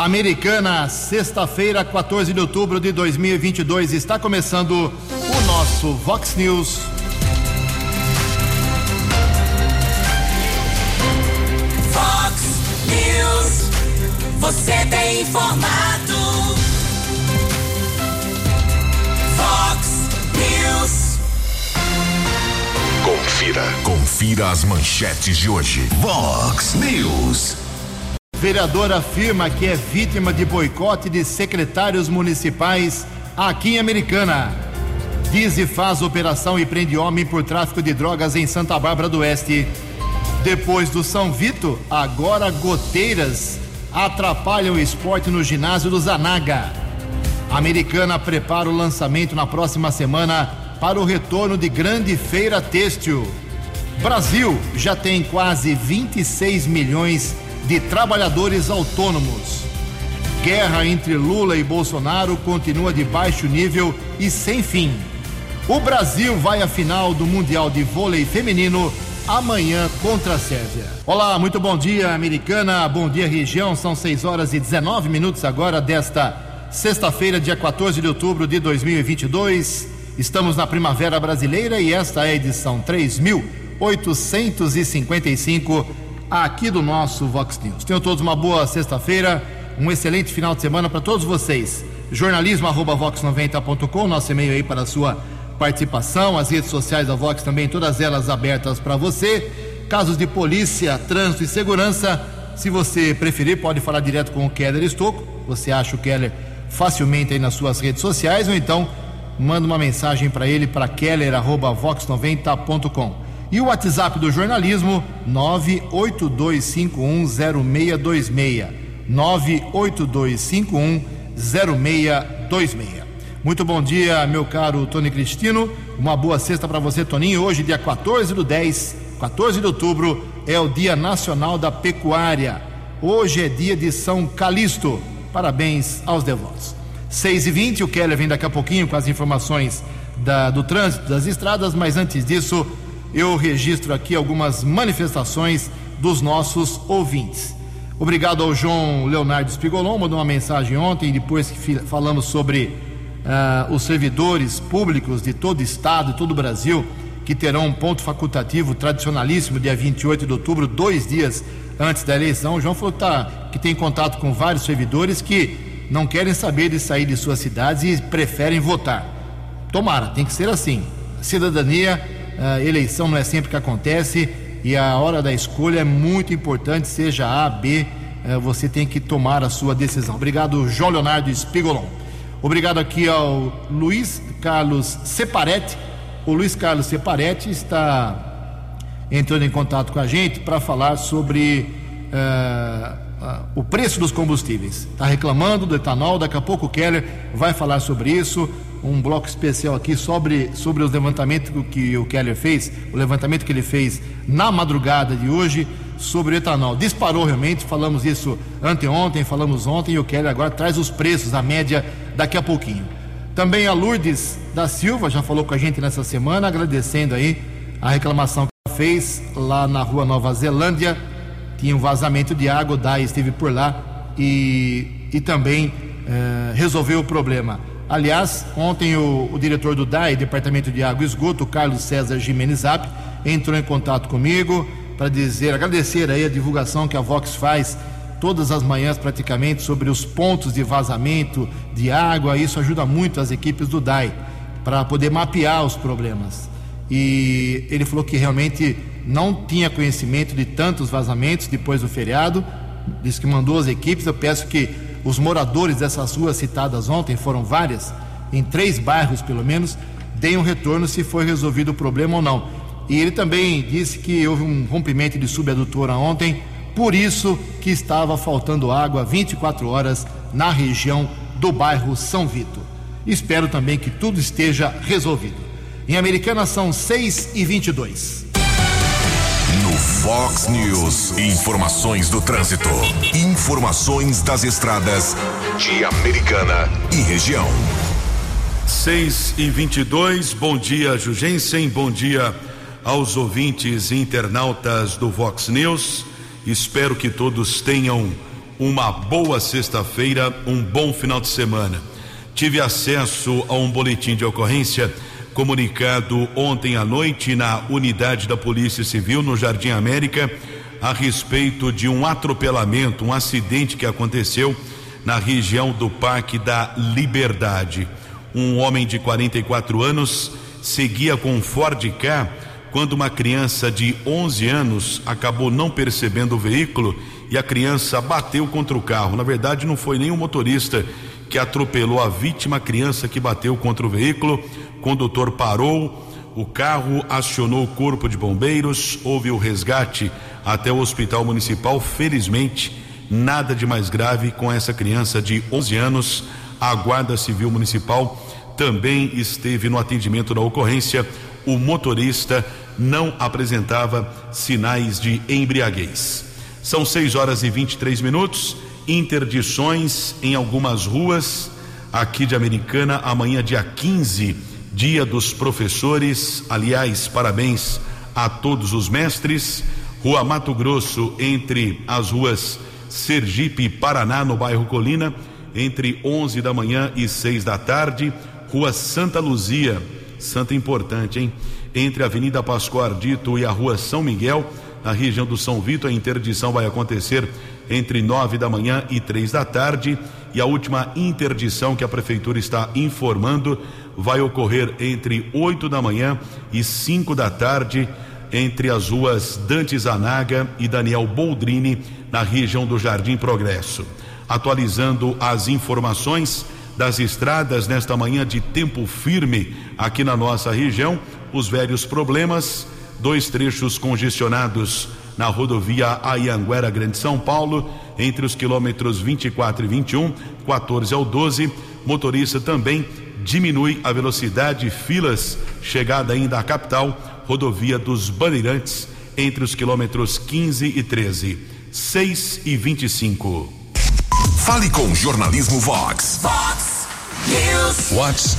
Americana, sexta-feira, 14 de outubro de 2022, está começando o nosso Vox News. Vox News, você tem informado. Vox News. Confira, confira as manchetes de hoje. Vox News. Vereador afirma que é vítima de boicote de secretários municipais aqui em Americana. Diz e faz operação e prende homem por tráfico de drogas em Santa Bárbara do Oeste. Depois do São Vito, agora goteiras atrapalham o esporte no ginásio do Zanaga. Americana prepara o lançamento na próxima semana para o retorno de grande feira têxtil. Brasil já tem quase 26 milhões de trabalhadores autônomos. Guerra entre Lula e Bolsonaro continua de baixo nível e sem fim. O Brasil vai à final do Mundial de Vôlei Feminino amanhã contra a Sérvia. Olá, muito bom dia, americana. Bom dia, região. São 6 horas e 19 minutos agora desta sexta-feira, dia 14 de outubro de 2022. Estamos na Primavera Brasileira e esta é a edição 3855 aqui do nosso Vox News. Tenham todos uma boa sexta-feira, um excelente final de semana para todos vocês. jornalismo@vox90.com, nosso e-mail aí para a sua participação, as redes sociais da Vox também, todas elas abertas para você. Casos de polícia, trânsito e segurança, se você preferir, pode falar direto com o Keller Estocco. Você acha o Keller facilmente aí nas suas redes sociais ou então manda uma mensagem para ele para keller@vox90.com. E o WhatsApp do jornalismo 982510626. 982510626. Muito bom dia, meu caro Tony Cristino. Uma boa sexta para você, Toninho. Hoje, dia 14 do 10, 14 de outubro, é o Dia Nacional da Pecuária. Hoje é dia de São Calixto. Parabéns aos devotos. 6 e 20 o Keller vem daqui a pouquinho com as informações da, do trânsito, das estradas, mas antes disso, eu registro aqui algumas manifestações dos nossos ouvintes. Obrigado ao João Leonardo Spigolon, mandou uma mensagem ontem, depois que falamos sobre uh, os servidores públicos de todo o estado, de todo o Brasil, que terão um ponto facultativo tradicionalíssimo, dia 28 de outubro, dois dias antes da eleição. O João falou que, tá, que tem contato com vários servidores que não querem saber de sair de suas cidades e preferem votar. Tomara, tem que ser assim. Cidadania eleição não é sempre que acontece e a hora da escolha é muito importante, seja A, B, eh, você tem que tomar a sua decisão. Obrigado, João Leonardo Spigolon. Obrigado aqui ao Luiz Carlos Separetti. O Luiz Carlos Separetti está entrando em contato com a gente para falar sobre uh, uh, o preço dos combustíveis. Está reclamando do etanol, daqui a pouco o Keller vai falar sobre isso um bloco especial aqui sobre, sobre os levantamentos que o Keller fez, o levantamento que ele fez na madrugada de hoje sobre o etanol. Disparou realmente, falamos isso anteontem, falamos ontem, e o Keller agora traz os preços, a média, daqui a pouquinho. Também a Lourdes da Silva já falou com a gente nessa semana, agradecendo aí a reclamação que ela fez lá na rua Nova Zelândia. Tinha um vazamento de água, o DAI esteve por lá e, e também eh, resolveu o problema. Aliás, ontem o, o, diretor do DAE, Departamento de Água e Esgoto, Carlos César Jimenez Zap, entrou em contato comigo para dizer, agradecer aí a divulgação que a Vox faz todas as manhãs praticamente sobre os pontos de vazamento de água. Isso ajuda muito as equipes do DAE para poder mapear os problemas. E ele falou que realmente não tinha conhecimento de tantos vazamentos depois do feriado. Disse que mandou as equipes. Eu peço que os moradores dessas ruas citadas ontem, foram várias, em três bairros pelo menos, deem um retorno se foi resolvido o problema ou não. E ele também disse que houve um rompimento de subadutora ontem, por isso que estava faltando água 24 horas na região do bairro São Vito. Espero também que tudo esteja resolvido. Em Americana são 6 e 22 no Fox News. Informações do trânsito. Informações das estradas de Americana e região. 6 e 22 bom dia, Jugensen, bom dia aos ouvintes e internautas do Vox News. Espero que todos tenham uma boa sexta-feira, um bom final de semana. Tive acesso a um boletim de ocorrência comunicado ontem à noite na unidade da Polícia Civil no Jardim América a respeito de um atropelamento, um acidente que aconteceu na região do Parque da Liberdade. Um homem de 44 anos seguia com um Ford K quando uma criança de 11 anos acabou não percebendo o veículo e a criança bateu contra o carro. Na verdade, não foi nem o motorista que atropelou a vítima, criança que bateu contra o veículo. O condutor parou, o carro acionou o corpo de bombeiros, houve o resgate até o hospital municipal. Felizmente, nada de mais grave com essa criança de 11 anos. A Guarda Civil Municipal também esteve no atendimento da ocorrência. O motorista não apresentava sinais de embriaguez. São 6 horas e 23 minutos. Interdições em algumas ruas aqui de Americana, amanhã, dia 15, dia dos professores. Aliás, parabéns a todos os mestres. Rua Mato Grosso, entre as ruas Sergipe e Paraná, no bairro Colina, entre 11 da manhã e 6 da tarde. Rua Santa Luzia, Santa importante, hein? Entre a Avenida Pascoal Ardito e a Rua São Miguel, na região do São Vito, a interdição vai acontecer entre 9 da manhã e 3 da tarde. E a última interdição que a Prefeitura está informando vai ocorrer entre 8 da manhã e 5 da tarde entre as ruas Dante Zanaga e Daniel Boldrini, na região do Jardim Progresso. Atualizando as informações das estradas nesta manhã de tempo firme aqui na nossa região, os velhos problemas, dois trechos congestionados na rodovia Ayanguera Grande São Paulo, entre os quilômetros 24 e 21, 14 ao 12. Motorista também diminui a velocidade, filas, chegada ainda à capital rodovia dos Bandeirantes, entre os quilômetros 15 e 13. 6 e 25. Fale com Jornalismo Vox. Vox News. Vox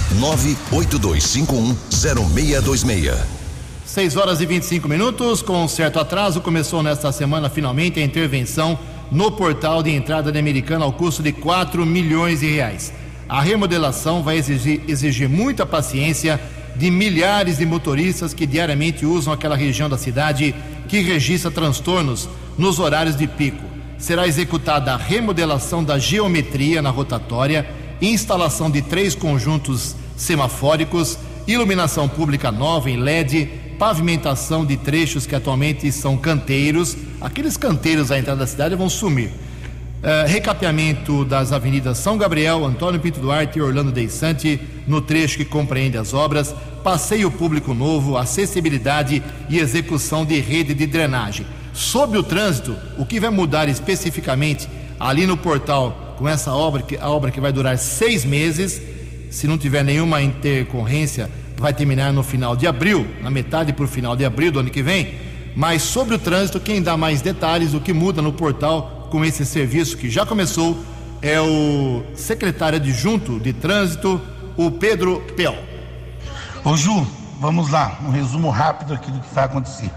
982510626. 6 horas e 25 minutos. Com um certo atraso, começou nesta semana finalmente a intervenção no portal de entrada da Americana ao custo de 4 milhões de reais. A remodelação vai exigir, exigir muita paciência de milhares de motoristas que diariamente usam aquela região da cidade que registra transtornos nos horários de pico. Será executada a remodelação da geometria na rotatória, instalação de três conjuntos semafóricos, iluminação pública nova em LED, pavimentação de trechos que atualmente são canteiros. Aqueles canteiros à entrada da cidade vão sumir. Uh, recapeamento das avenidas São Gabriel, Antônio Pinto Duarte e Orlando Deissante, no trecho que compreende as obras, passeio público novo, acessibilidade e execução de rede de drenagem. Sobre o trânsito, o que vai mudar especificamente ali no portal com essa obra, que, a obra que vai durar seis meses, se não tiver nenhuma intercorrência, vai terminar no final de abril, na metade para o final de abril do ano que vem. Mas sobre o trânsito, quem dá mais detalhes, o que muda no portal com esse serviço que já começou é o secretário adjunto de trânsito, o Pedro Pel. Ô Ju, vamos lá, um resumo rápido aqui do que vai acontecer.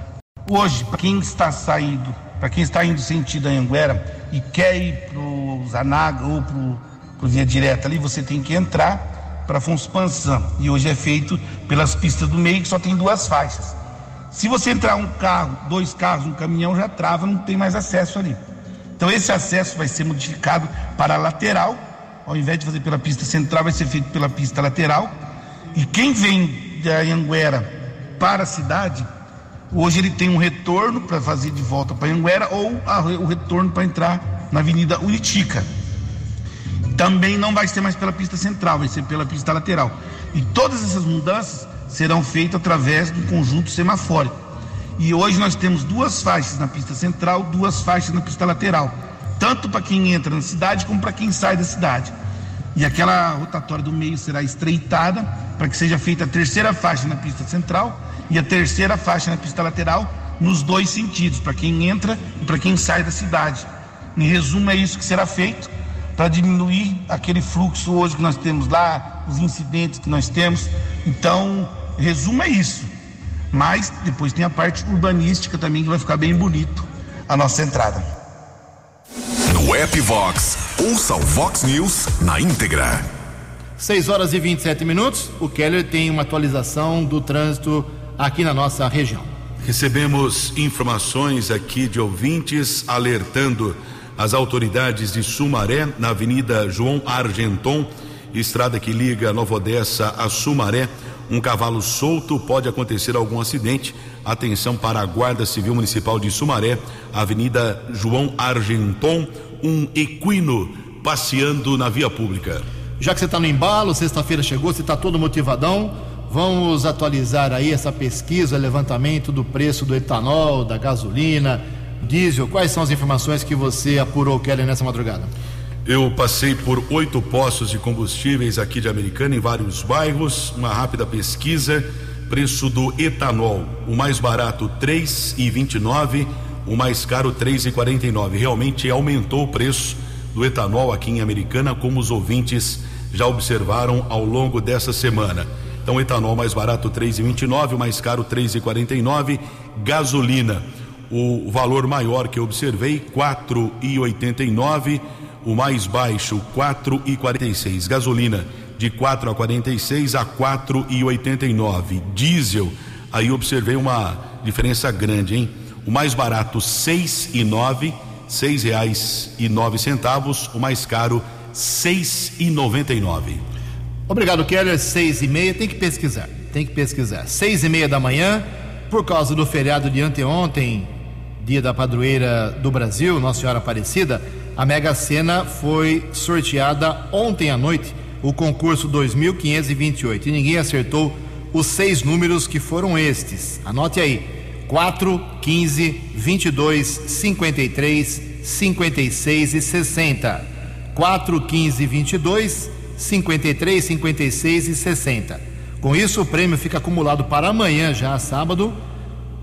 Hoje, para quem está saindo, para quem está indo sentido Anhanguera e quer ir para o Zanaga ou para o Via Direta ali, você tem que entrar para Afonso Pansan. E hoje é feito pelas pistas do meio, que só tem duas faixas. Se você entrar um carro, dois carros, um caminhão, já trava, não tem mais acesso ali. Então esse acesso vai ser modificado para a lateral, ao invés de fazer pela pista central, vai ser feito pela pista lateral. E quem vem da Anguera para a cidade, hoje ele tem um retorno para fazer de volta para Anguera ou a, o retorno para entrar na Avenida Unitica. Também não vai ser mais pela pista central, vai ser pela pista lateral. E todas essas mudanças serão feitas através do conjunto semafórico. E hoje nós temos duas faixas na pista central, duas faixas na pista lateral, tanto para quem entra na cidade como para quem sai da cidade. E aquela rotatória do meio será estreitada para que seja feita a terceira faixa na pista central e a terceira faixa na pista lateral nos dois sentidos, para quem entra e para quem sai da cidade. Em resumo, é isso que será feito para diminuir aquele fluxo hoje que nós temos lá, os incidentes que nós temos. Então, resumo é isso. Mas depois tem a parte urbanística também que vai ficar bem bonito a nossa entrada. No No app Vox, ouça o Vox News na íntegra. 6 horas e 27 minutos. O Keller tem uma atualização do trânsito aqui na nossa região. Recebemos informações aqui de ouvintes alertando as autoridades de Sumaré, na Avenida João Argenton, estrada que liga Nova Odessa a Sumaré. Um cavalo solto, pode acontecer algum acidente. Atenção para a Guarda Civil Municipal de Sumaré, Avenida João Argenton, um equino passeando na via pública. Já que você está no embalo, sexta-feira chegou, você está todo motivadão, vamos atualizar aí essa pesquisa, levantamento do preço do etanol, da gasolina, diesel. Quais são as informações que você apurou, Kelly, nessa madrugada? Eu passei por oito postos de combustíveis aqui de Americana, em vários bairros. Uma rápida pesquisa. Preço do etanol: o mais barato R$ 3,29, o mais caro R$ 3,49. Realmente aumentou o preço do etanol aqui em Americana, como os ouvintes já observaram ao longo dessa semana. Então, etanol mais barato R$ 3,29, o mais caro R$ 3,49. Gasolina, o valor maior que eu observei, R$ 4,89 o mais baixo 4 e 46. Gasolina de 4 a 46 a 4 e 89. Diesel, aí observei uma diferença grande, hein? O mais barato 6 e 9, seis reais e nove centavos. O mais caro seis e noventa e nove. Obrigado, Keller. Seis e meia. Tem que pesquisar. Tem que pesquisar. Seis e meia da manhã, por causa do feriado de anteontem, dia da padroeira do Brasil, Nossa Senhora Aparecida a Mega Sena foi sorteada ontem à noite, o concurso 2528, e ninguém acertou os seis números que foram estes. Anote aí: 4, 15, 22, 53, 56 e 60. 4, 15, 22, 53, 56 e 60. Com isso, o prêmio fica acumulado para amanhã, já sábado,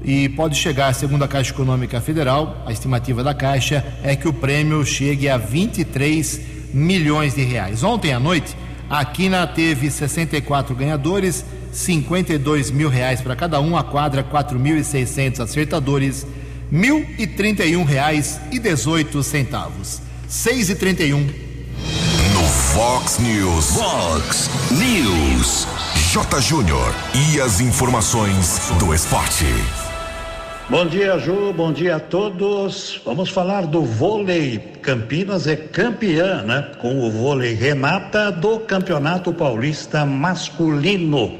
e pode chegar, segundo a Caixa Econômica Federal, a estimativa da Caixa é que o prêmio chegue a 23 milhões de reais. Ontem à noite, a Quina teve 64 ganhadores, 52 mil reais para cada um, a quadra 4.600 acertadores, 1.031 reais 18 centavos. 6 e 31. No Fox News. Fox News. J. Júnior. E as informações do esporte. Bom dia, Ju. Bom dia a todos. Vamos falar do vôlei. Campinas é campeã, né? Com o vôlei Renata do Campeonato Paulista Masculino.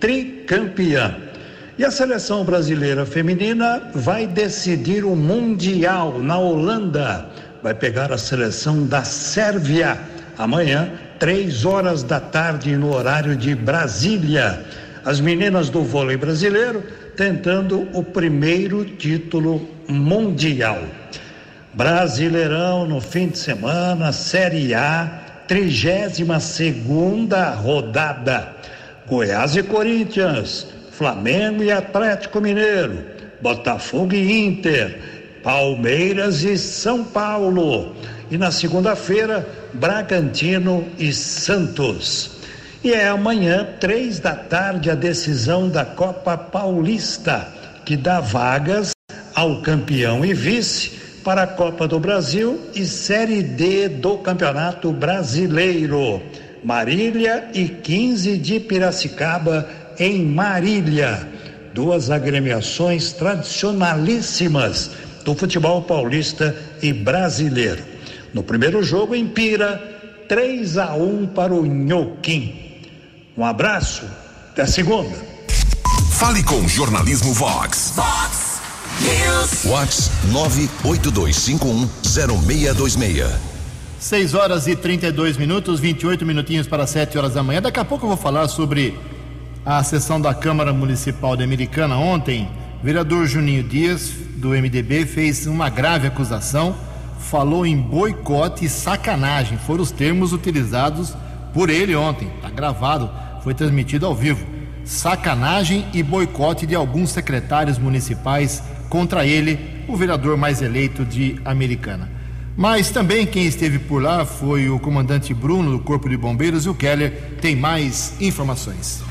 Tricampeã. E a seleção brasileira feminina vai decidir o Mundial na Holanda. Vai pegar a seleção da Sérvia amanhã, três horas da tarde, no horário de Brasília. As meninas do vôlei brasileiro tentando o primeiro título mundial. Brasileirão no fim de semana, Série A, 32 segunda rodada. Goiás e Corinthians, Flamengo e Atlético Mineiro, Botafogo e Inter, Palmeiras e São Paulo. E na segunda-feira, Bragantino e Santos. E é amanhã, três da tarde, a decisão da Copa Paulista, que dá vagas ao campeão e vice para a Copa do Brasil e Série D do Campeonato Brasileiro. Marília e 15 de Piracicaba em Marília. Duas agremiações tradicionalíssimas do futebol paulista e brasileiro. No primeiro jogo em Pira, 3 a 1 para o Nhoquim. Um abraço, até segunda. Fale com Jornalismo Vox. Fox News. Vox 982510626. 6 horas e 32 minutos, 28 minutinhos para 7 horas da manhã. Daqui a pouco eu vou falar sobre a sessão da Câmara Municipal de Americana ontem. O vereador Juninho Dias, do MDB, fez uma grave acusação, falou em boicote e sacanagem. Foram os termos utilizados por ele ontem. Está gravado, foi transmitido ao vivo. Sacanagem e boicote de alguns secretários municipais contra ele, o vereador mais eleito de Americana. Mas também quem esteve por lá foi o comandante Bruno do Corpo de Bombeiros e o Keller tem mais informações.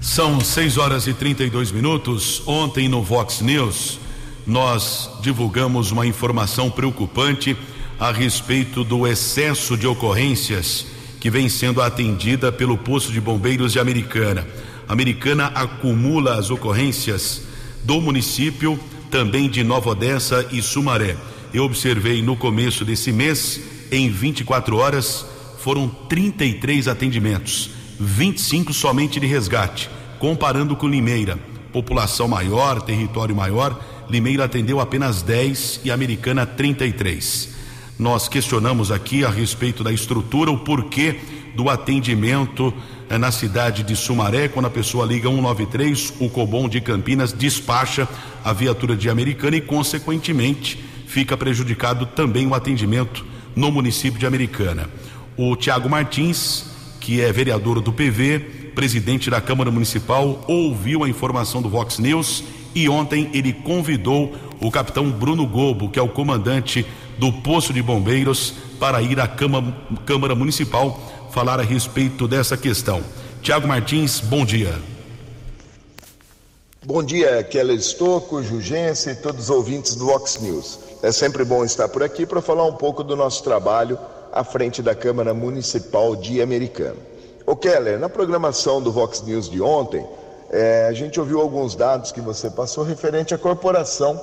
São 6 horas e 32 minutos. Ontem no Vox News, nós divulgamos uma informação preocupante a respeito do excesso de ocorrências que vem sendo atendida pelo posto de bombeiros de Americana. Americana acumula as ocorrências do município, também de Nova Odessa e Sumaré. Eu observei no começo desse mês, em 24 horas, foram 33 atendimentos, 25 somente de resgate. Comparando com Limeira, população maior, território maior, Limeira atendeu apenas 10 e Americana 33. Nós questionamos aqui a respeito da estrutura, o porquê do atendimento eh, na cidade de Sumaré, quando a pessoa liga 193, o Cobom de Campinas despacha a viatura de Americana e, consequentemente, fica prejudicado também o atendimento no município de Americana. O Tiago Martins, que é vereador do PV, presidente da Câmara Municipal, ouviu a informação do Vox News e ontem ele convidou o capitão Bruno Gobo, que é o comandante do posto de bombeiros, para ir à Câmara, Câmara Municipal falar a respeito dessa questão. Tiago Martins, bom dia. Bom dia, Keller Estocco, Jugense e todos os ouvintes do Vox News. É sempre bom estar por aqui para falar um pouco do nosso trabalho à frente da Câmara Municipal de Americana. Ô Keller, na programação do Vox News de ontem, é, a gente ouviu alguns dados que você passou referente à corporação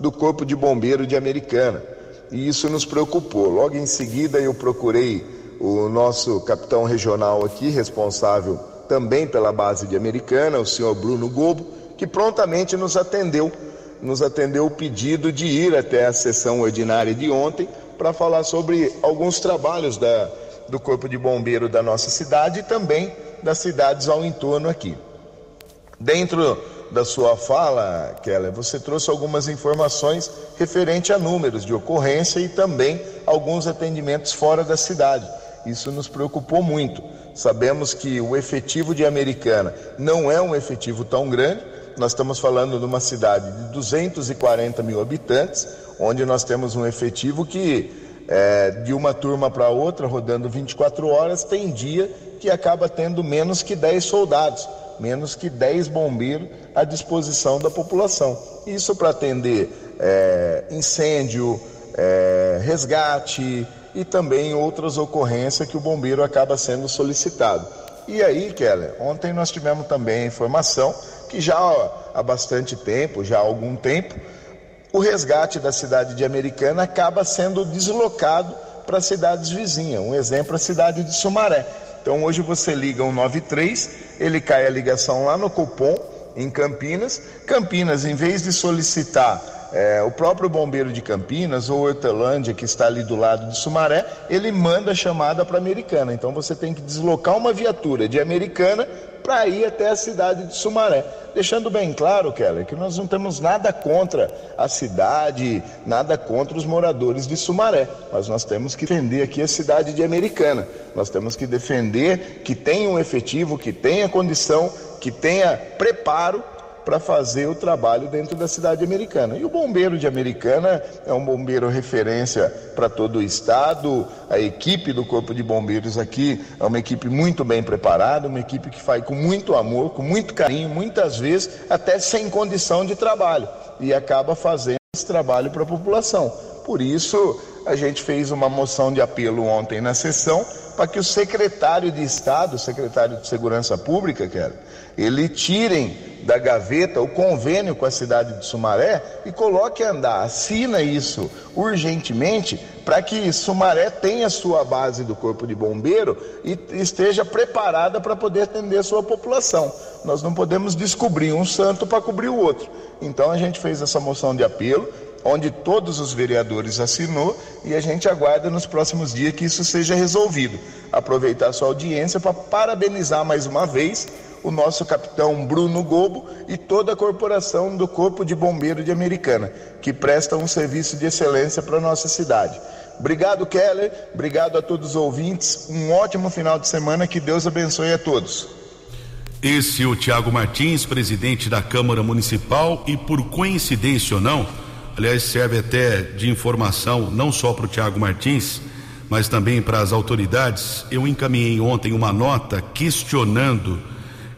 do Corpo de Bombeiro de Americana. E isso nos preocupou. Logo em seguida, eu procurei o nosso capitão regional aqui, responsável também pela base de Americana, o senhor Bruno Gobo, que prontamente nos atendeu, nos atendeu o pedido de ir até a sessão ordinária de ontem para falar sobre alguns trabalhos da, do Corpo de Bombeiro da nossa cidade e também das cidades ao entorno aqui. Dentro da sua fala, Keller, você trouxe algumas informações referente a números de ocorrência e também alguns atendimentos fora da cidade. Isso nos preocupou muito. Sabemos que o efetivo de Americana não é um efetivo tão grande. Nós estamos falando de uma cidade de 240 mil habitantes, onde nós temos um efetivo que, é, de uma turma para outra, rodando 24 horas, tem dia que acaba tendo menos que 10 soldados menos que 10 bombeiros à disposição da população. Isso para atender é, incêndio, é, resgate e também outras ocorrências que o bombeiro acaba sendo solicitado. E aí, Keller, ontem nós tivemos também a informação que já há bastante tempo, já há algum tempo, o resgate da cidade de Americana acaba sendo deslocado para cidades vizinhas. Um exemplo, a cidade de Sumaré. Então hoje você liga 193, ele cai a ligação lá no cupom em Campinas. Campinas, em vez de solicitar é, o próprio bombeiro de Campinas ou Hortelândia, que está ali do lado de Sumaré, ele manda a chamada para Americana. Então você tem que deslocar uma viatura de Americana para ir até a cidade de Sumaré. Deixando bem claro, Keller, que nós não temos nada contra a cidade, nada contra os moradores de Sumaré, mas nós temos que defender aqui a cidade de Americana. Nós temos que defender que tenha um efetivo, que tenha condição, que tenha preparo para fazer o trabalho dentro da cidade americana. E o bombeiro de Americana é um bombeiro referência para todo o estado. A equipe do Corpo de Bombeiros aqui é uma equipe muito bem preparada, uma equipe que faz com muito amor, com muito carinho, muitas vezes até sem condição de trabalho e acaba fazendo esse trabalho para a população. Por isso, a gente fez uma moção de apelo ontem na sessão para que o secretário de Estado, secretário de Segurança Pública, quer, ele tirem da gaveta o convênio com a cidade de Sumaré e coloque a andar, assina isso urgentemente para que Sumaré tenha sua base do Corpo de Bombeiro e esteja preparada para poder atender a sua população. Nós não podemos descobrir um santo para cobrir o outro. Então a gente fez essa moção de apelo, onde todos os vereadores assinou e a gente aguarda nos próximos dias que isso seja resolvido. Aproveitar a sua audiência para parabenizar mais uma vez o nosso capitão Bruno Gobo e toda a corporação do Corpo de Bombeiro de Americana, que presta um serviço de excelência para a nossa cidade. Obrigado, Keller. Obrigado a todos os ouvintes. Um ótimo final de semana. Que Deus abençoe a todos. Esse é o Tiago Martins, presidente da Câmara Municipal, e por coincidência ou não, aliás, serve até de informação não só para o Tiago Martins, mas também para as autoridades. Eu encaminhei ontem uma nota questionando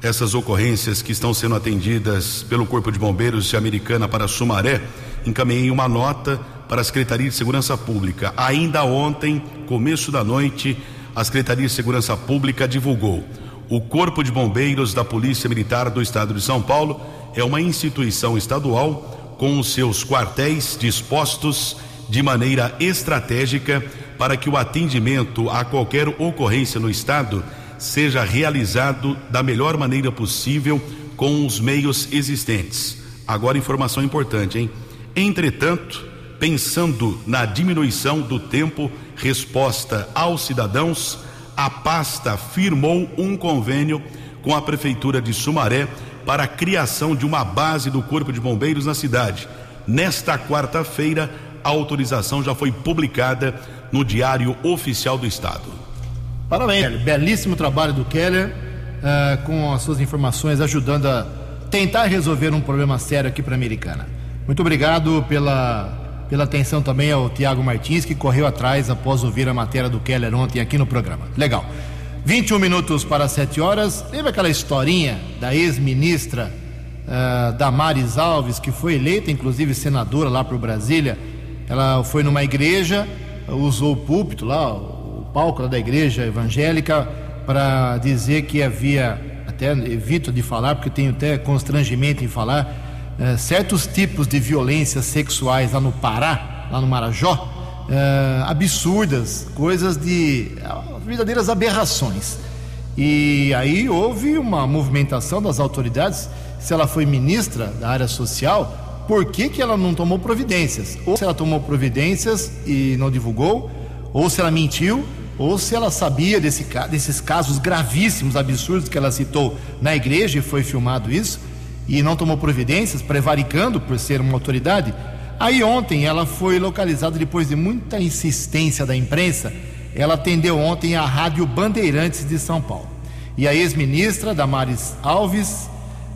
essas ocorrências que estão sendo atendidas pelo Corpo de Bombeiros de Americana para Sumaré, encaminhei uma nota para a Secretaria de Segurança Pública. Ainda ontem, começo da noite, a Secretaria de Segurança Pública divulgou. O Corpo de Bombeiros da Polícia Militar do Estado de São Paulo é uma instituição estadual com seus quartéis dispostos de maneira estratégica para que o atendimento a qualquer ocorrência no estado seja realizado da melhor maneira possível com os meios existentes. Agora, informação importante, hein? Entretanto, pensando na diminuição do tempo resposta aos cidadãos, a pasta firmou um convênio com a Prefeitura de Sumaré para a criação de uma base do Corpo de Bombeiros na cidade. Nesta quarta-feira, a autorização já foi publicada no Diário Oficial do Estado. Parabéns, belíssimo trabalho do Keller, uh, com as suas informações ajudando a tentar resolver um problema sério aqui para a Americana. Muito obrigado pela, pela atenção também ao Tiago Martins, que correu atrás após ouvir a matéria do Keller ontem aqui no programa. Legal. 21 minutos para 7 horas. Lembra aquela historinha da ex-ministra uh, Damares Alves, que foi eleita, inclusive, senadora lá para Brasília? Ela foi numa igreja, usou o púlpito lá, palco da igreja evangélica, para dizer que havia, até evito de falar, porque tenho até constrangimento em falar, uh, certos tipos de violências sexuais lá no Pará, lá no Marajó, uh, absurdas, coisas de uh, verdadeiras aberrações. E aí houve uma movimentação das autoridades. Se ela foi ministra da área social, por que, que ela não tomou providências? Ou se ela tomou providências e não divulgou, ou se ela mentiu, ou se ela sabia desse, desses casos gravíssimos, absurdos que ela citou na igreja e foi filmado isso, e não tomou providências, prevaricando por ser uma autoridade. Aí ontem ela foi localizada depois de muita insistência da imprensa. Ela atendeu ontem a Rádio Bandeirantes de São Paulo. E a ex-ministra Damares Alves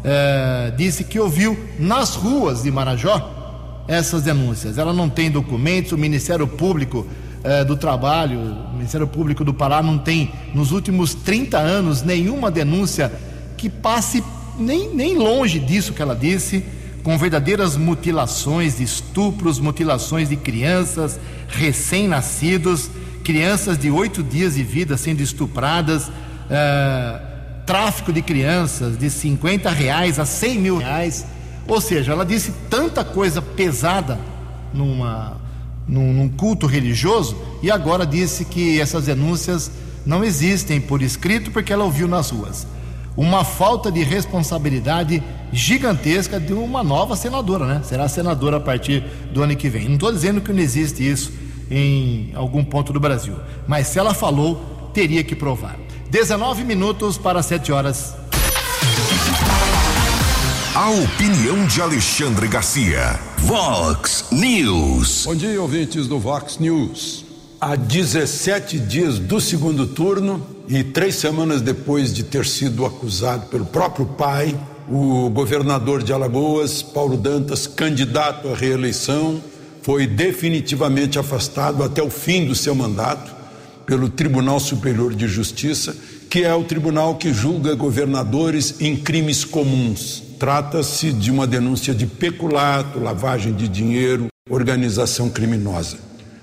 eh, disse que ouviu nas ruas de Marajó essas denúncias. Ela não tem documentos, o Ministério Público eh, do Trabalho, o Ministério Público do Pará não tem, nos últimos 30 anos, nenhuma denúncia que passe nem, nem longe disso que ela disse com verdadeiras mutilações estupros, mutilações de crianças recém-nascidos, crianças de oito dias de vida sendo estupradas, uh, tráfico de crianças de 50 reais a 100 mil reais. Ou seja, ela disse tanta coisa pesada numa, num, num culto religioso e agora disse que essas denúncias não existem por escrito porque ela ouviu nas ruas uma falta de responsabilidade gigantesca de uma nova senadora, né? Será senadora a partir do ano que vem. Não estou dizendo que não existe isso em algum ponto do Brasil, mas se ela falou, teria que provar. 19 minutos para 7 horas. A opinião de Alexandre Garcia. Vox News. Bom dia, ouvintes do Vox News. Há 17 dias do segundo turno e três semanas depois de ter sido acusado pelo próprio pai, o governador de Alagoas, Paulo Dantas, candidato à reeleição, foi definitivamente afastado até o fim do seu mandato pelo Tribunal Superior de Justiça, que é o tribunal que julga governadores em crimes comuns. Trata-se de uma denúncia de peculato, lavagem de dinheiro, organização criminosa.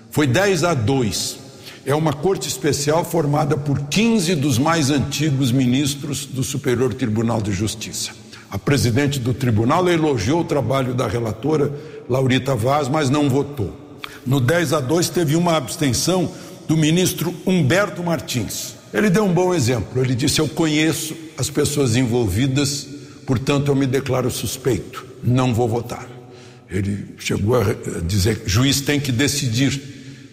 Foi 10 a 2 é uma corte especial formada por 15 dos mais antigos ministros do Superior Tribunal de Justiça. A presidente do tribunal elogiou o trabalho da relatora Laurita Vaz, mas não votou. No 10 a 2 teve uma abstenção do ministro Humberto Martins. Ele deu um bom exemplo. Ele disse: Eu conheço as pessoas envolvidas, portanto eu me declaro suspeito, não vou votar. Ele chegou a dizer: juiz tem que decidir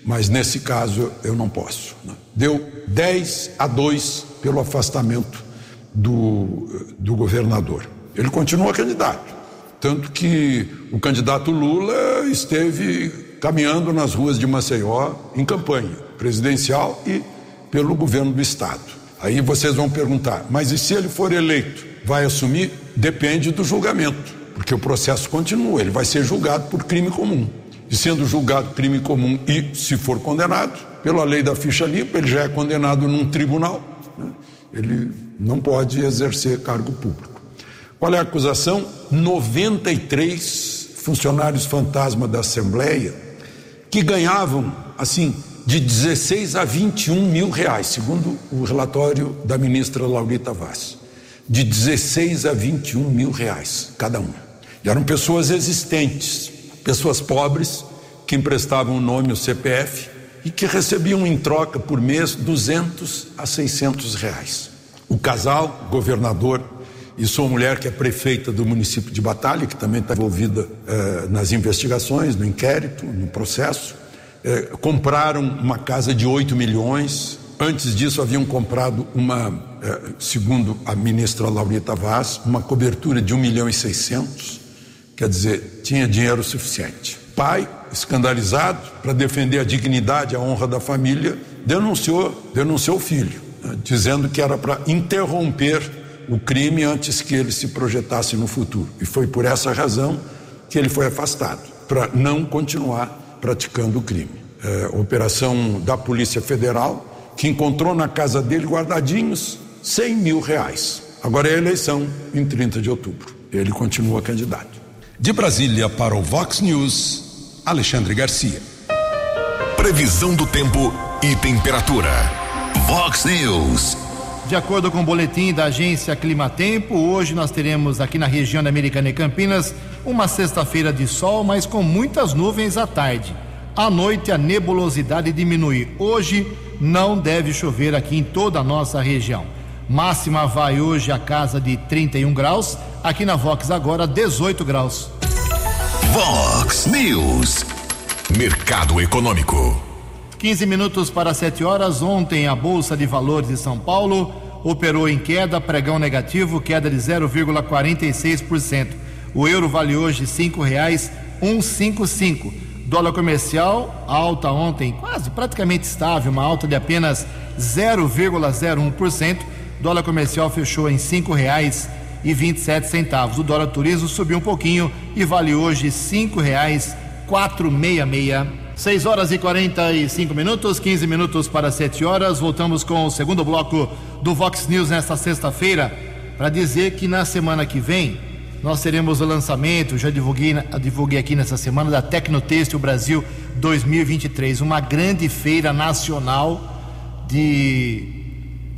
mas nesse caso eu não posso. Né? Deu 10 a 2 pelo afastamento do, do governador. Ele continua candidato, tanto que o candidato Lula esteve caminhando nas ruas de Maceió em campanha presidencial e pelo governo do estado. Aí vocês vão perguntar, mas e se ele for eleito? Vai assumir? Depende do julgamento, porque o processo continua, ele vai ser julgado por crime comum e sendo julgado crime comum e, se for condenado, pela lei da ficha limpa, ele já é condenado num tribunal, né? ele não pode exercer cargo público. Qual é a acusação? 93 funcionários fantasma da Assembleia que ganhavam, assim, de 16 a 21 mil reais, segundo o relatório da ministra Laurita Vaz. De 16 a 21 mil reais cada um. E eram pessoas existentes, pessoas pobres, que emprestavam o nome, o CPF, e que recebiam em troca por mês 200 a 600 reais. O casal, governador e sua mulher, que é prefeita do município de Batalha, que também está envolvida eh, nas investigações, no inquérito, no processo, eh, compraram uma casa de 8 milhões. Antes disso, haviam comprado uma, segundo a ministra Laurita Vaz, uma cobertura de 1 milhão e 600. Quer dizer, tinha dinheiro suficiente. Pai, escandalizado, para defender a dignidade, a honra da família, denunciou, denunciou o filho, né, dizendo que era para interromper o crime antes que ele se projetasse no futuro. E foi por essa razão que ele foi afastado, para não continuar praticando o crime. É, operação da Polícia Federal, que encontrou na casa dele guardadinhos 100 mil reais. Agora é a eleição em 30 de outubro. Ele continua candidato. De Brasília para o Vox News, Alexandre Garcia. Previsão do tempo e temperatura. Vox News. De acordo com o boletim da agência Climatempo, hoje nós teremos aqui na região da Americana e Campinas uma sexta-feira de sol, mas com muitas nuvens à tarde. À noite a nebulosidade diminui. Hoje não deve chover aqui em toda a nossa região. Máxima vai hoje a casa de 31 graus, aqui na Vox agora 18 graus. Vox News. Mercado Econômico. 15 minutos para 7 horas. Ontem a Bolsa de Valores de São Paulo operou em queda, pregão negativo, queda de 0,46%. O euro vale hoje cinco reais 155. Dólar comercial alta ontem, quase praticamente estável, uma alta de apenas 0,01%. Dólar comercial fechou em cinco reais e 27 centavos. O dólar turismo subiu um pouquinho e vale hoje cinco reais 466. 6 horas e 45 minutos, 15 minutos para 7 horas. Voltamos com o segundo bloco do Vox News nesta sexta-feira para dizer que na semana que vem nós teremos o lançamento, já divulguei, divulguei aqui nessa semana, da Tecnotêxtil Brasil 2023, uma grande feira nacional de,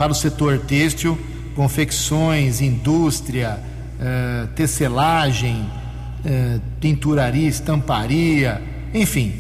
para o setor têxtil, confecções, indústria, eh, tecelagem, eh, tinturaria, estamparia, enfim,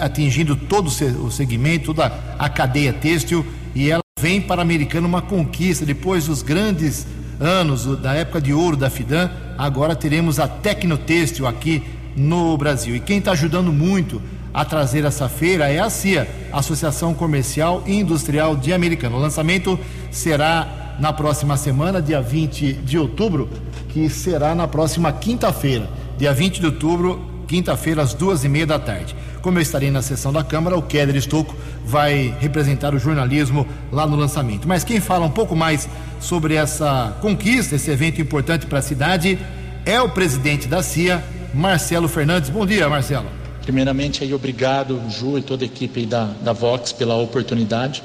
atingindo todo o segmento, toda a cadeia têxtil, e ela vem para a Americana uma conquista depois dos grandes anos da época de ouro da Fidan, agora teremos a Tecnotêxtil aqui no Brasil. E quem está ajudando muito a trazer essa feira é a CIA, Associação Comercial e Industrial de Americana. O lançamento será na próxima semana, dia 20 de outubro, que será na próxima quinta-feira, dia 20 de outubro, quinta-feira, às duas e meia da tarde. Como eu estarei na sessão da Câmara, o Keller Estocco vai representar o jornalismo lá no lançamento. Mas quem fala um pouco mais sobre essa conquista, esse evento importante para a cidade, é o presidente da CIA, Marcelo Fernandes. Bom dia, Marcelo. Primeiramente, aí, obrigado, Ju e toda a equipe da, da Vox pela oportunidade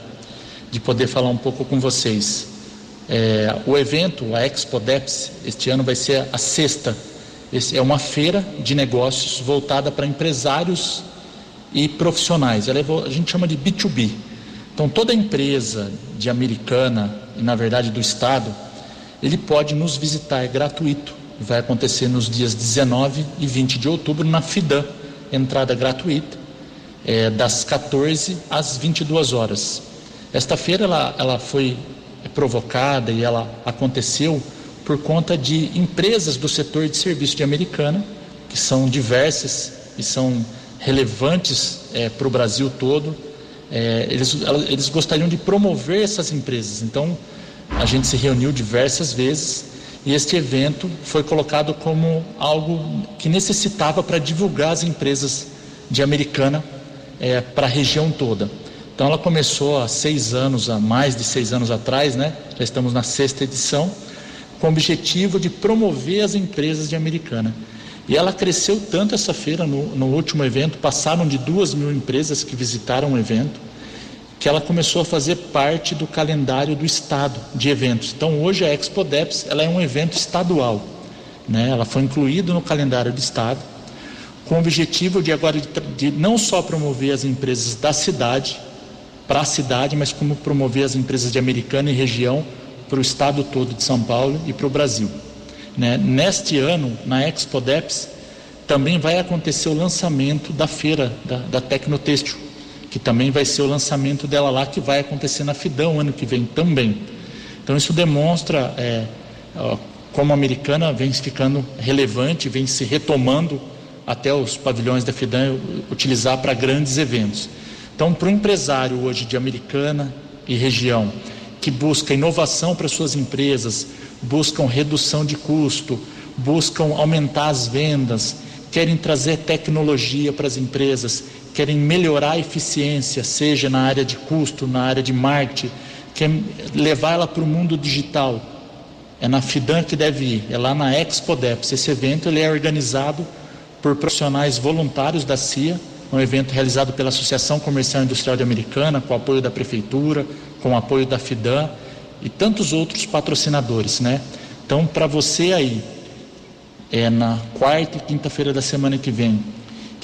de poder falar um pouco com vocês. É, o evento, a Expo Deps, este ano vai ser a sexta esse é uma feira de negócios voltada para empresários e profissionais. Ela é, a gente chama de B2B. Então, toda empresa de americana e, na verdade, do Estado, ele pode nos visitar, é gratuito. Vai acontecer nos dias 19 e 20 de outubro na FIDAN, entrada gratuita, é, das 14 às 22 horas. Esta feira ela, ela foi provocada e ela aconteceu por conta de empresas do setor de serviço de Americana, que são diversas e são relevantes é, para o Brasil todo. É, eles, eles gostariam de promover essas empresas. Então, a gente se reuniu diversas vezes e este evento foi colocado como algo que necessitava para divulgar as empresas de Americana é, para a região toda. Então, ela começou há seis anos, há mais de seis anos atrás, né? Já estamos na sexta edição com o objetivo de promover as empresas de Americana. E ela cresceu tanto essa feira, no, no último evento, passaram de duas mil empresas que visitaram o evento, que ela começou a fazer parte do calendário do Estado de eventos. Então, hoje a Expo Deps ela é um evento estadual. Né? Ela foi incluída no calendário do Estado. com o objetivo de agora de, de não só promover as empresas da cidade para a cidade, mas como promover as empresas de Americana e região para o estado todo de São Paulo e para o Brasil. Né? Neste ano, na Expo Deps, também vai acontecer o lançamento da feira da, da Tecnotêxtil, que também vai ser o lançamento dela lá, que vai acontecer na Fidão ano que vem também. Então isso demonstra é, como a americana vem ficando relevante, vem se retomando até os pavilhões da FIDAN utilizar para grandes eventos. Então, para o empresário hoje de Americana e região, que busca inovação para suas empresas, buscam redução de custo, buscam aumentar as vendas, querem trazer tecnologia para as empresas, querem melhorar a eficiência, seja na área de custo, na área de marketing, querem levar ela para o mundo digital. É na FIDAN que deve ir, é lá na Expo Deps. Esse evento ele é organizado por profissionais voluntários da CIA, um evento realizado pela Associação Comercial Industrial Americana, com apoio da Prefeitura, com apoio da FIDAN e tantos outros patrocinadores, né? Então, para você aí, é na quarta e quinta-feira da semana que vem,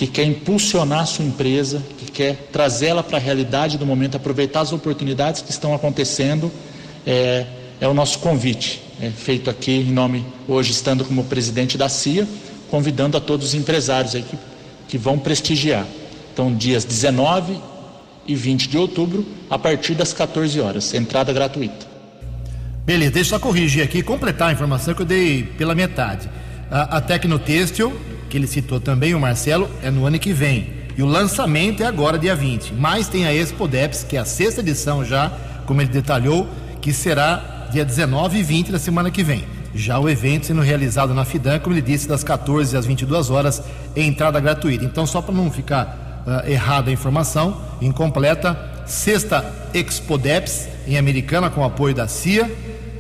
que quer impulsionar a sua empresa, que quer trazê-la para a realidade do momento, aproveitar as oportunidades que estão acontecendo, é, é o nosso convite, é feito aqui em nome, hoje estando como presidente da CIA, convidando a todos os empresários aí que, que vão prestigiar. Então, dias 19 e 20 de outubro, a partir das 14 horas, entrada gratuita. Beleza, deixa eu só corrigir aqui completar a informação que eu dei pela metade. A, a que ele citou também, o Marcelo, é no ano que vem. E o lançamento é agora, dia 20. Mas tem a Expo Deps, que é a sexta edição já, como ele detalhou, que será dia 19 e 20 da semana que vem. Já o evento sendo realizado na Fidan, como ele disse, das 14 às 22 horas, entrada gratuita. Então, só para não ficar uh, errada a informação, incompleta, sexta Expodeps em Americana com apoio da CIA,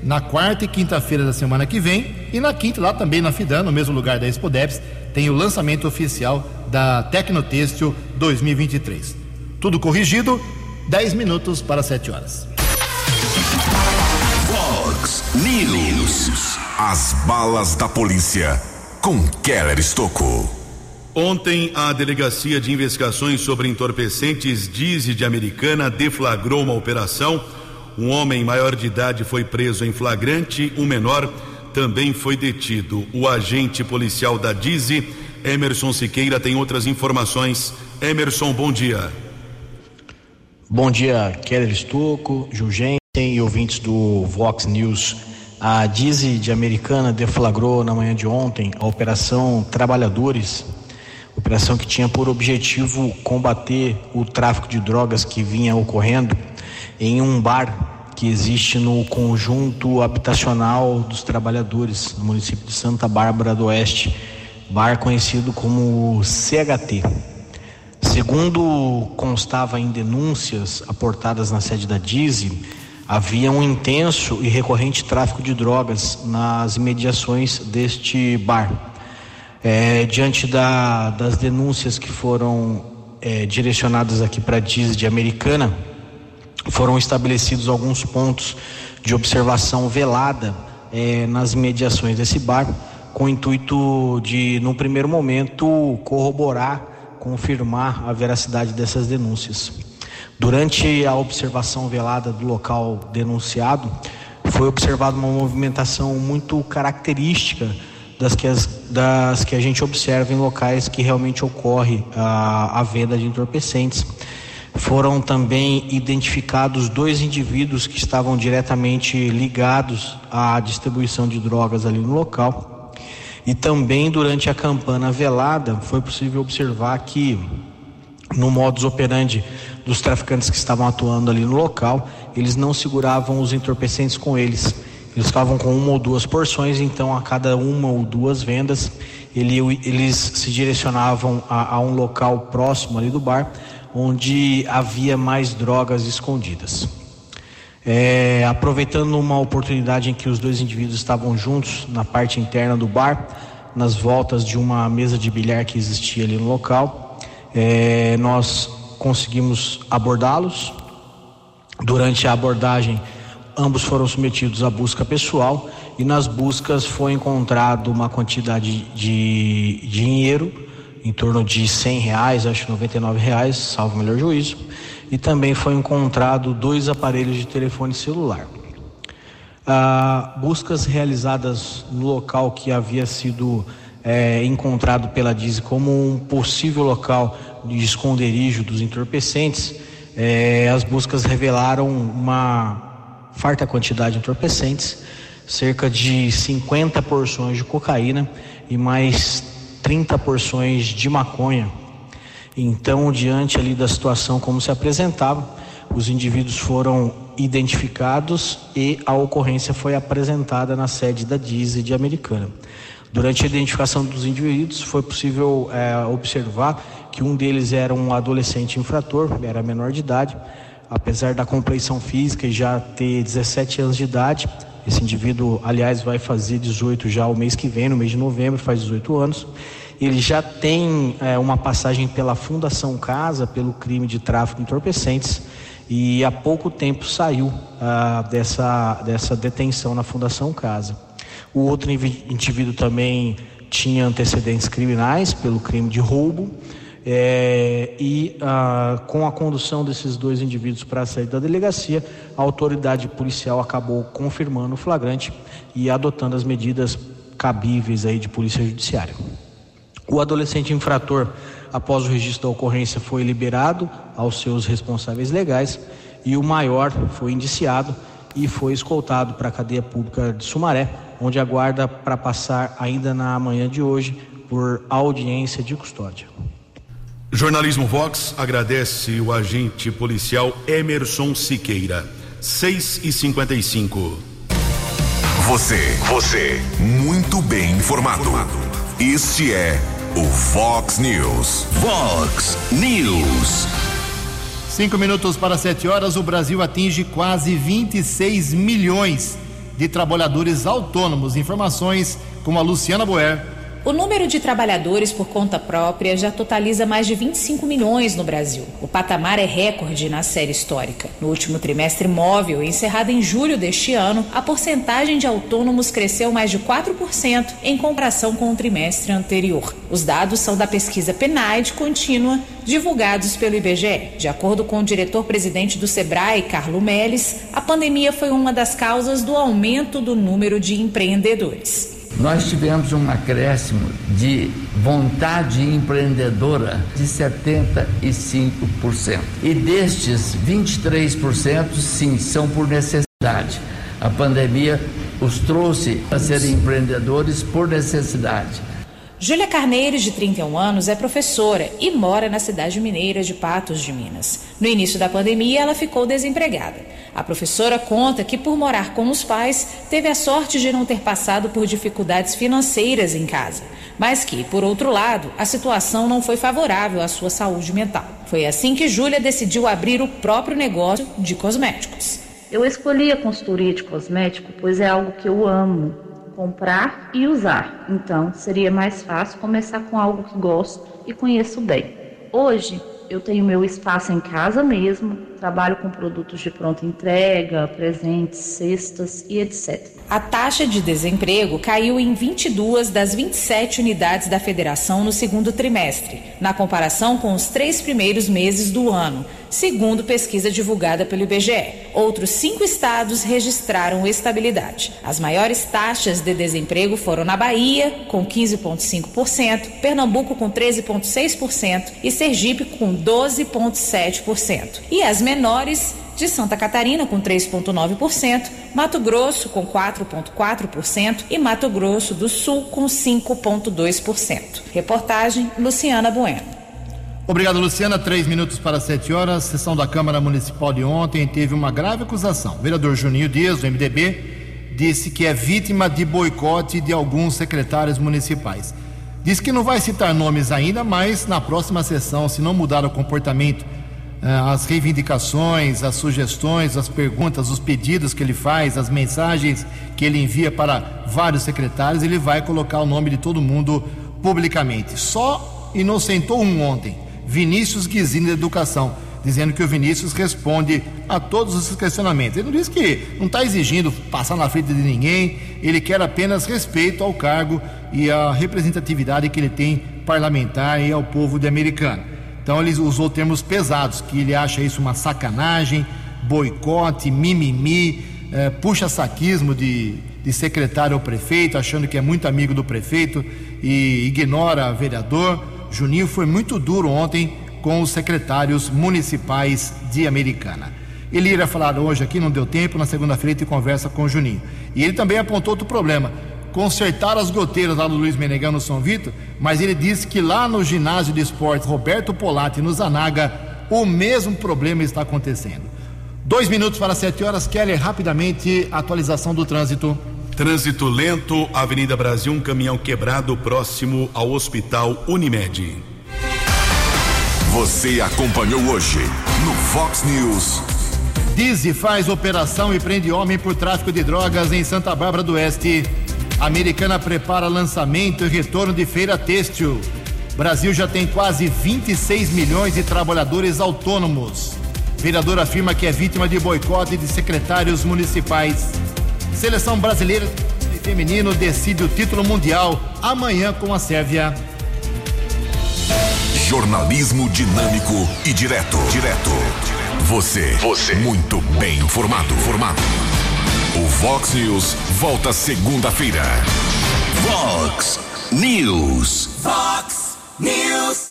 na quarta e quinta-feira da semana que vem, e na quinta, lá também na Fidan, no mesmo lugar da Expodeps, tem o lançamento oficial da Tecnotêxtil 2023. Tudo corrigido, 10 minutos para 7 horas. Fox News. As balas da polícia com Keller Estocou. Ontem, a Delegacia de Investigações sobre Entorpecentes Dize de Americana deflagrou uma operação. Um homem maior de idade foi preso em flagrante, um menor também foi detido. O agente policial da Dize, Emerson Siqueira, tem outras informações. Emerson, bom dia. Bom dia, Keller Estocco, Jugem e ouvintes do Vox News. A Dize de Americana deflagrou na manhã de ontem a Operação Trabalhadores, operação que tinha por objetivo combater o tráfico de drogas que vinha ocorrendo em um bar que existe no conjunto habitacional dos trabalhadores, no município de Santa Bárbara do Oeste, bar conhecido como CHT. Segundo constava em denúncias aportadas na sede da Dize, havia um intenso e recorrente tráfico de drogas nas imediações deste bar. É, diante da, das denúncias que foram é, direcionadas aqui para a DIS de Americana, foram estabelecidos alguns pontos de observação velada é, nas imediações desse bar, com o intuito de, no primeiro momento, corroborar, confirmar a veracidade dessas denúncias. Durante a observação velada do local denunciado, foi observada uma movimentação muito característica das que, as, das que a gente observa em locais que realmente ocorre a, a venda de entorpecentes. Foram também identificados dois indivíduos que estavam diretamente ligados à distribuição de drogas ali no local. E também durante a campana velada foi possível observar que no modus operandi dos traficantes que estavam atuando ali no local, eles não seguravam os entorpecentes com eles. Eles ficavam com uma ou duas porções, então a cada uma ou duas vendas, ele, eles se direcionavam a, a um local próximo ali do bar, onde havia mais drogas escondidas. É, aproveitando uma oportunidade em que os dois indivíduos estavam juntos na parte interna do bar, nas voltas de uma mesa de bilhar que existia ali no local, é, nós conseguimos abordá-los. Durante a abordagem, ambos foram submetidos à busca pessoal e nas buscas foi encontrado uma quantidade de dinheiro em torno de 100 reais, acho 99 reais, salvo o melhor juízo, e também foi encontrado dois aparelhos de telefone celular. Ah, buscas realizadas no local que havia sido é, encontrado pela DIS como um possível local de esconderijo dos entorpecentes, é, as buscas revelaram uma farta quantidade de entorpecentes, cerca de 50 porções de cocaína e mais 30 porções de maconha. Então, diante ali da situação como se apresentava, os indivíduos foram identificados e a ocorrência foi apresentada na sede da DISE de Americana. Durante a identificação dos indivíduos, foi possível é, observar que um deles era um adolescente infrator, era menor de idade, apesar da compleição física e já ter 17 anos de idade. Esse indivíduo, aliás, vai fazer 18 já o mês que vem, no mês de novembro, faz 18 anos. Ele já tem é, uma passagem pela Fundação Casa, pelo crime de tráfico de entorpecentes, e há pouco tempo saiu ah, dessa, dessa detenção na Fundação Casa. O outro indivíduo também tinha antecedentes criminais pelo crime de roubo. É, e ah, com a condução desses dois indivíduos para a sede da delegacia, a autoridade policial acabou confirmando o flagrante e adotando as medidas cabíveis aí de polícia judiciária. O adolescente infrator, após o registro da ocorrência, foi liberado aos seus responsáveis legais e o maior foi indiciado e foi escoltado para a cadeia pública de Sumaré, onde aguarda para passar ainda na manhã de hoje por audiência de custódia. Jornalismo Vox agradece o agente policial Emerson Siqueira. 6 e 55 Você, você, muito bem informado. Este é o Vox News. Vox News. Cinco minutos para sete horas, o Brasil atinge quase 26 milhões de trabalhadores autônomos. Informações com a Luciana Boer. O número de trabalhadores por conta própria já totaliza mais de 25 milhões no Brasil. O patamar é recorde na série histórica. No último trimestre móvel, encerrado em julho deste ano, a porcentagem de autônomos cresceu mais de 4% em comparação com o trimestre anterior. Os dados são da pesquisa PNAD contínua, divulgados pelo IBGE. De acordo com o diretor-presidente do Sebrae, Carlo Melles, a pandemia foi uma das causas do aumento do número de empreendedores nós tivemos um acréscimo de vontade empreendedora de 75%. E destes, 23% sim são por necessidade. A pandemia os trouxe a serem empreendedores por necessidade. Júlia Carneiros, de 31 anos, é professora e mora na cidade mineira de Patos de Minas. No início da pandemia, ela ficou desempregada. A professora conta que, por morar com os pais, teve a sorte de não ter passado por dificuldades financeiras em casa, mas que, por outro lado, a situação não foi favorável à sua saúde mental. Foi assim que Júlia decidiu abrir o próprio negócio de cosméticos. Eu escolhi a consultoria de cosmético pois é algo que eu amo comprar e usar. Então, seria mais fácil começar com algo que gosto e conheço bem. Hoje, eu tenho meu espaço em casa mesmo, trabalho com produtos de pronta entrega, presentes, cestas e etc. A taxa de desemprego caiu em 22 das 27 unidades da federação no segundo trimestre, na comparação com os três primeiros meses do ano, segundo pesquisa divulgada pelo IBGE. Outros cinco estados registraram estabilidade. As maiores taxas de desemprego foram na Bahia, com 15,5%, Pernambuco, com 13,6% e Sergipe, com 12,7%. E as menores de Santa Catarina, com 3,9%, Mato Grosso, com 4,4% e Mato Grosso do Sul, com 5,2%. Reportagem Luciana Bueno. Obrigado, Luciana. Três minutos para sete horas. Sessão da Câmara Municipal de ontem teve uma grave acusação. O vereador Juninho Dias, do MDB, disse que é vítima de boicote de alguns secretários municipais. Diz que não vai citar nomes ainda, mas na próxima sessão, se não mudar o comportamento eh, as reivindicações, as sugestões, as perguntas, os pedidos que ele faz, as mensagens que ele envia para vários secretários, ele vai colocar o nome de todo mundo publicamente. Só inocentou um ontem, Vinícius Guizini da Educação, dizendo que o Vinícius responde a todos os questionamentos. Ele não diz que não está exigindo passar na frente de ninguém, ele quer apenas respeito ao cargo e à representatividade que ele tem parlamentar e ao povo de americano. Então ele usou termos pesados, que ele acha isso uma sacanagem, boicote, mimimi, eh, puxa-saquismo de, de secretário ao prefeito, achando que é muito amigo do prefeito e ignora vereador. Juninho foi muito duro ontem com os secretários municipais de Americana. Ele iria falar hoje aqui, não deu tempo, na segunda-feira ele conversa com o Juninho. E ele também apontou outro problema. Consertar as goteiras lá do Luiz Menegão no São Vito, mas ele disse que lá no ginásio de esportes Roberto Polatti, no Zanaga, o mesmo problema está acontecendo. Dois minutos para sete horas, Keller, rapidamente, atualização do trânsito. Trânsito lento, Avenida Brasil, um caminhão quebrado próximo ao Hospital Unimed. Você acompanhou hoje no Fox News. Dizzy faz operação e prende homem por tráfico de drogas em Santa Bárbara do Oeste. Americana prepara lançamento e retorno de feira têxtil. Brasil já tem quase 26 milhões de trabalhadores autônomos. Vereador afirma que é vítima de boicote de secretários municipais. Seleção brasileira feminino decide o título mundial amanhã com a Sérvia. Jornalismo dinâmico e direto. Direto. Você. Você. Muito bem informado. Formado. O Vox News volta segunda-feira. Vox News. Vox News.